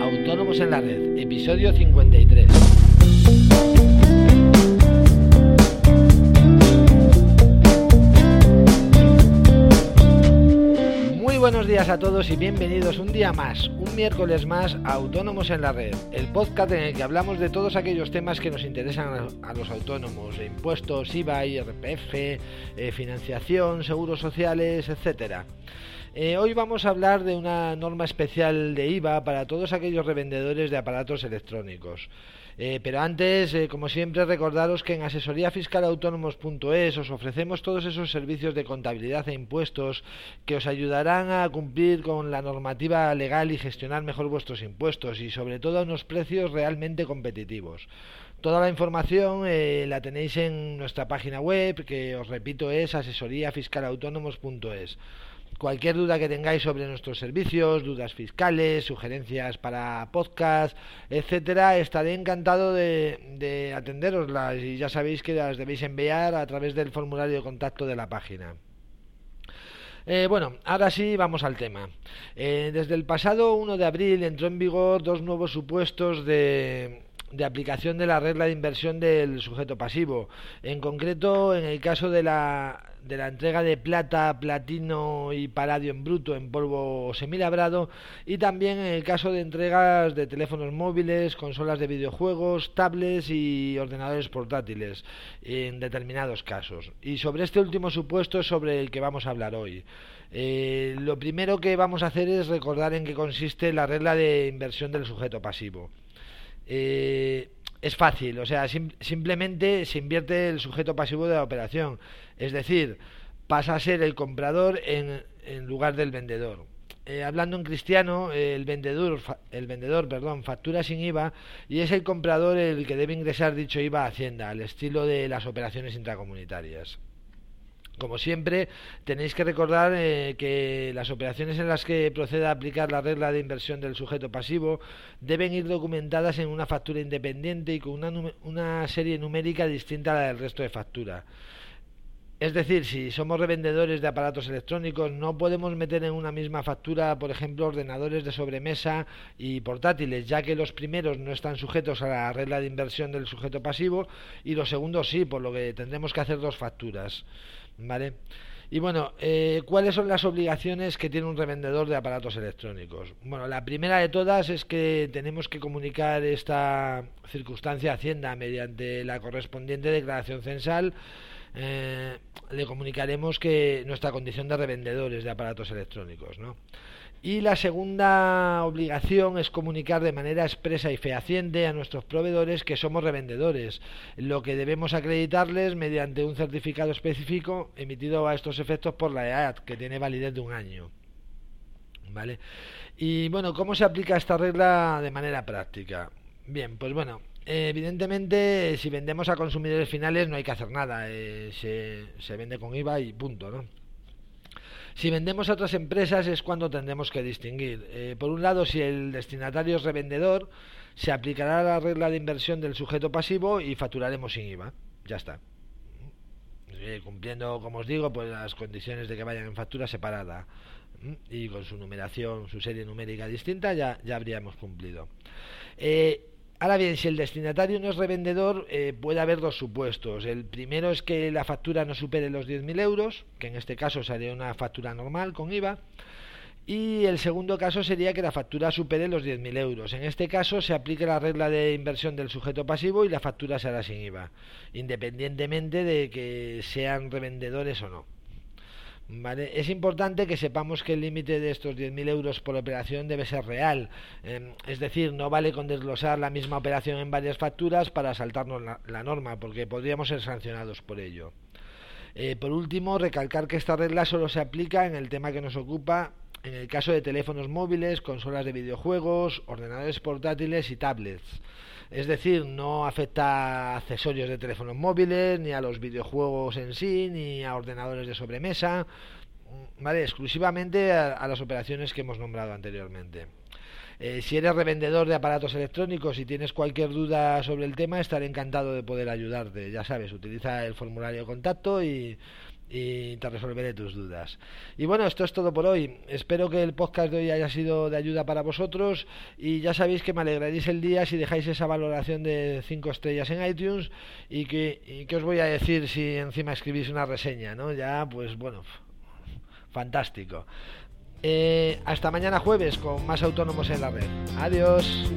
Autónomos en la Red, episodio 53. Buenos días a todos y bienvenidos un día más, un miércoles más a Autónomos en la Red, el podcast en el que hablamos de todos aquellos temas que nos interesan a los autónomos, impuestos, IVA, IRPF, eh, financiación, seguros sociales, etcétera. Eh, hoy vamos a hablar de una norma especial de IVA para todos aquellos revendedores de aparatos electrónicos. Eh, pero antes, como siempre, recordaros que en asesoríafiscalautónomos.es os ofrecemos todos esos servicios de contabilidad e impuestos que os ayudarán a cumplir con la normativa legal y gestionar mejor vuestros impuestos y sobre todo a unos precios realmente competitivos. Toda la información la tenéis en nuestra página web, que os repito es asesoríafiscalautónomos.es. Cualquier duda que tengáis sobre nuestros servicios, dudas fiscales, sugerencias para podcast, etcétera, estaré encantado de, atenderoslas y ya sabéis que las debéis enviar a través del formulario de contacto de la página. Eh, bueno, ahora sí vamos al tema. Eh, desde el pasado 1 de abril entró en vigor dos nuevos supuestos de, de aplicación de la regla de inversión del sujeto pasivo. En concreto, en el caso de la de la entrega de plata, platino y paladio en bruto en polvo semilabrado y también en el caso de entregas de teléfonos móviles, consolas de videojuegos, tablets y ordenadores portátiles en determinados casos. Y sobre este último supuesto es sobre el que vamos a hablar hoy. Eh, lo primero que vamos a hacer es recordar en qué consiste la regla de inversión del sujeto pasivo. Eh, es fácil, o sea, simplemente se invierte el sujeto pasivo de la operación, es decir, pasa a ser el comprador en, en lugar del vendedor. Eh, hablando en cristiano, el vendedor, el vendedor, perdón, factura sin IVA y es el comprador el que debe ingresar dicho IVA a Hacienda, al estilo de las operaciones intracomunitarias. Como siempre, tenéis que recordar eh, que las operaciones en las que proceda a aplicar la regla de inversión del sujeto pasivo deben ir documentadas en una factura independiente y con una, una serie numérica distinta a la del resto de factura. Es decir, si somos revendedores de aparatos electrónicos, no podemos meter en una misma factura, por ejemplo, ordenadores de sobremesa y portátiles, ya que los primeros no están sujetos a la regla de inversión del sujeto pasivo y los segundos sí, por lo que tendremos que hacer dos facturas. ¿Vale? Y bueno, eh, ¿cuáles son las obligaciones que tiene un revendedor de aparatos electrónicos? Bueno, la primera de todas es que tenemos que comunicar esta circunstancia a Hacienda mediante la correspondiente declaración censal. Eh, le comunicaremos que nuestra condición de revendedores de aparatos electrónicos, ¿no? Y la segunda obligación es comunicar de manera expresa y fehaciente a nuestros proveedores que somos revendedores, lo que debemos acreditarles mediante un certificado específico emitido a estos efectos por la EAD, que tiene validez de un año. ¿Vale? Y bueno, ¿cómo se aplica esta regla de manera práctica? Bien, pues bueno, evidentemente si vendemos a consumidores finales no hay que hacer nada, eh, se, se vende con IVA y punto, ¿no? Si vendemos a otras empresas es cuando tendremos que distinguir. Eh, por un lado, si el destinatario es revendedor, se aplicará la regla de inversión del sujeto pasivo y facturaremos sin IVA. Ya está. cumpliendo, como os digo, pues las condiciones de que vayan en factura separada y con su numeración, su serie numérica distinta, ya, ya habríamos cumplido. Eh, Ahora bien, si el destinatario no es revendedor, eh, puede haber dos supuestos. El primero es que la factura no supere los 10.000 euros, que en este caso sería una factura normal con IVA. Y el segundo caso sería que la factura supere los 10.000 euros. En este caso se aplica la regla de inversión del sujeto pasivo y la factura será sin IVA, independientemente de que sean revendedores o no. Es importante que sepamos que el límite de estos 10.000 euros por operación debe ser real. Em, es decir, no vale con desglosar la misma operación en varias facturas para saltarnos la, norma, porque podríamos ser sancionados por ello. Eh, por último, recalcar que esta regla solo se aplica en el tema que nos ocupa en el caso de teléfonos móviles, consolas de videojuegos, ordenadores portátiles y tablets. Es decir, no afecta a accesorios de teléfonos móviles, ni a los videojuegos en sí, ni a ordenadores de sobremesa, ¿vale? exclusivamente a, las operaciones que hemos nombrado anteriormente. Eh, si eres revendedor de aparatos electrónicos y tienes cualquier duda sobre el tema, estaré encantado de poder ayudarte. Ya sabes, utiliza el formulario de contacto y, y te resolveré tus dudas. Y bueno, esto es todo por hoy. Espero que el podcast de hoy haya sido de ayuda para vosotros y ya sabéis que me alegraréis el día si dejáis esa valoración de 5 estrellas en iTunes y que, os voy a decir si encima escribís una reseña, ¿no? Ya, pues bueno, fantástico. Eh, hasta mañana jueves con más autónomos en la red. Adiós.